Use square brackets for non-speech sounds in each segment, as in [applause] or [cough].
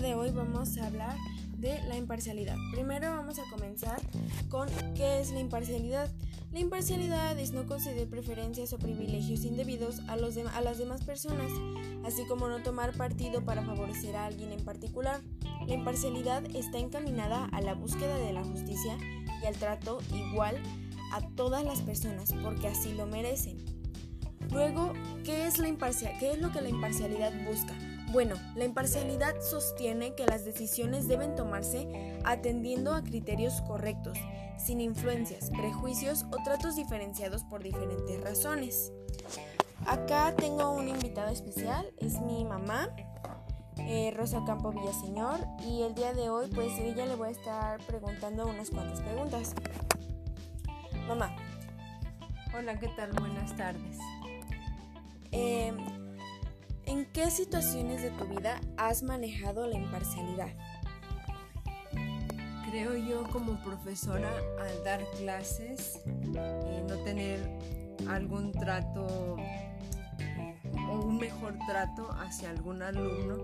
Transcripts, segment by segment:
de hoy vamos a hablar de la imparcialidad. Primero vamos a comenzar con qué es la imparcialidad. La imparcialidad es no conceder preferencias o privilegios indebidos a, los a las demás personas, así como no tomar partido para favorecer a alguien en particular. La imparcialidad está encaminada a la búsqueda de la justicia y al trato igual a todas las personas, porque así lo merecen. Luego, ¿qué es, la ¿qué es lo que la imparcialidad busca? Bueno, la imparcialidad sostiene que las decisiones deben tomarse atendiendo a criterios correctos, sin influencias, prejuicios o tratos diferenciados por diferentes razones. Acá tengo un invitado especial, es mi mamá, eh, Rosa Campo Villaseñor, y el día de hoy pues ella le voy a estar preguntando unas cuantas preguntas. Mamá. Hola, ¿qué tal? Buenas tardes. Eh, ¿En qué situaciones de tu vida has manejado la imparcialidad? Creo yo como profesora al dar clases, eh, no tener algún trato o un mejor trato hacia algún alumno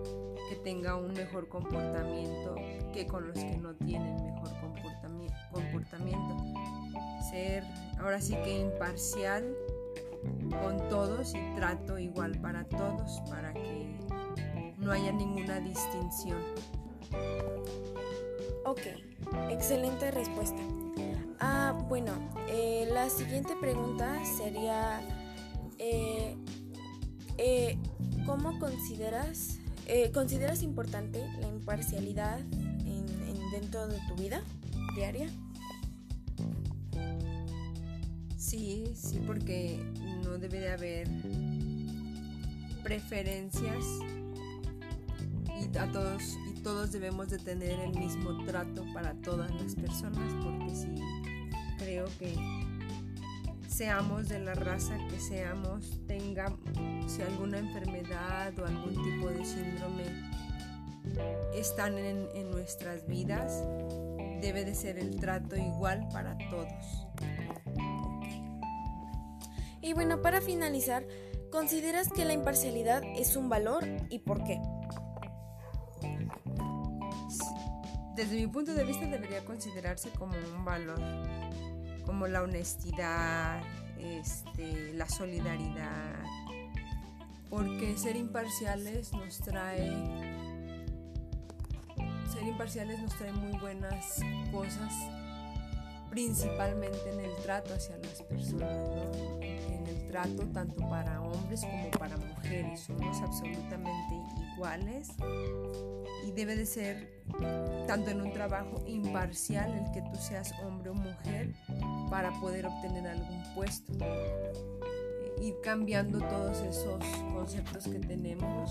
que tenga un mejor comportamiento que con los que no tienen mejor comportamiento. Ser ahora sí que imparcial con todos y trato igual para todos para que no haya ninguna distinción. Ok, excelente respuesta. Ah, bueno, eh, la siguiente pregunta sería, eh, eh, ¿cómo consideras, consideras importante la imparcialidad dentro de tu vida diaria? Sí, sí, porque no debe de haber preferencias y a todos y todos debemos de tener el mismo trato para todas las personas porque si creo que seamos de la raza que seamos tenga si alguna enfermedad o algún tipo de síndrome están en, en nuestras vidas debe de ser el trato igual para todos y bueno, para finalizar, ¿consideras que la imparcialidad es un valor y por qué? Desde mi punto de vista debería considerarse como un valor, como la honestidad, este, la solidaridad, porque ser imparciales nos trae ser imparciales nos trae muy buenas cosas principalmente en el trato hacia las personas, tanto para hombres como para mujeres. Somos absolutamente iguales y debe de ser tanto en un trabajo imparcial el que tú seas hombre o mujer para poder obtener algún puesto. Ir cambiando todos esos conceptos que tenemos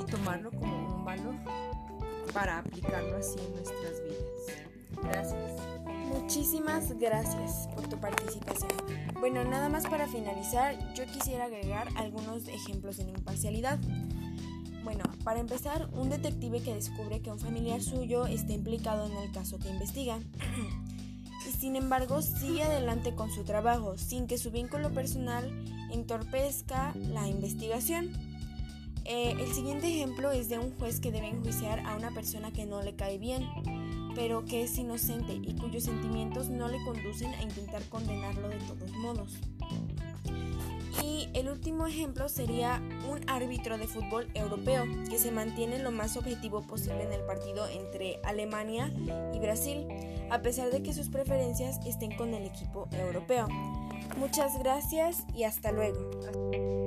y tomarlo como un valor para aplicarlo así en nuestras vidas. Gracias. Muchísimas gracias por tu participación. Bueno, nada más para finalizar, yo quisiera agregar algunos ejemplos de imparcialidad. Bueno, para empezar, un detective que descubre que un familiar suyo está implicado en el caso que investiga. [clears throat] y sin embargo sigue adelante con su trabajo sin que su vínculo personal entorpezca la investigación. Eh, el siguiente ejemplo es de un juez que debe enjuiciar a una persona que no le cae bien pero que es inocente y cuyos sentimientos no le conducen a intentar condenarlo de todos modos. Y el último ejemplo sería un árbitro de fútbol europeo que se mantiene lo más objetivo posible en el partido entre Alemania y Brasil, a pesar de que sus preferencias estén con el equipo europeo. Muchas gracias y hasta luego.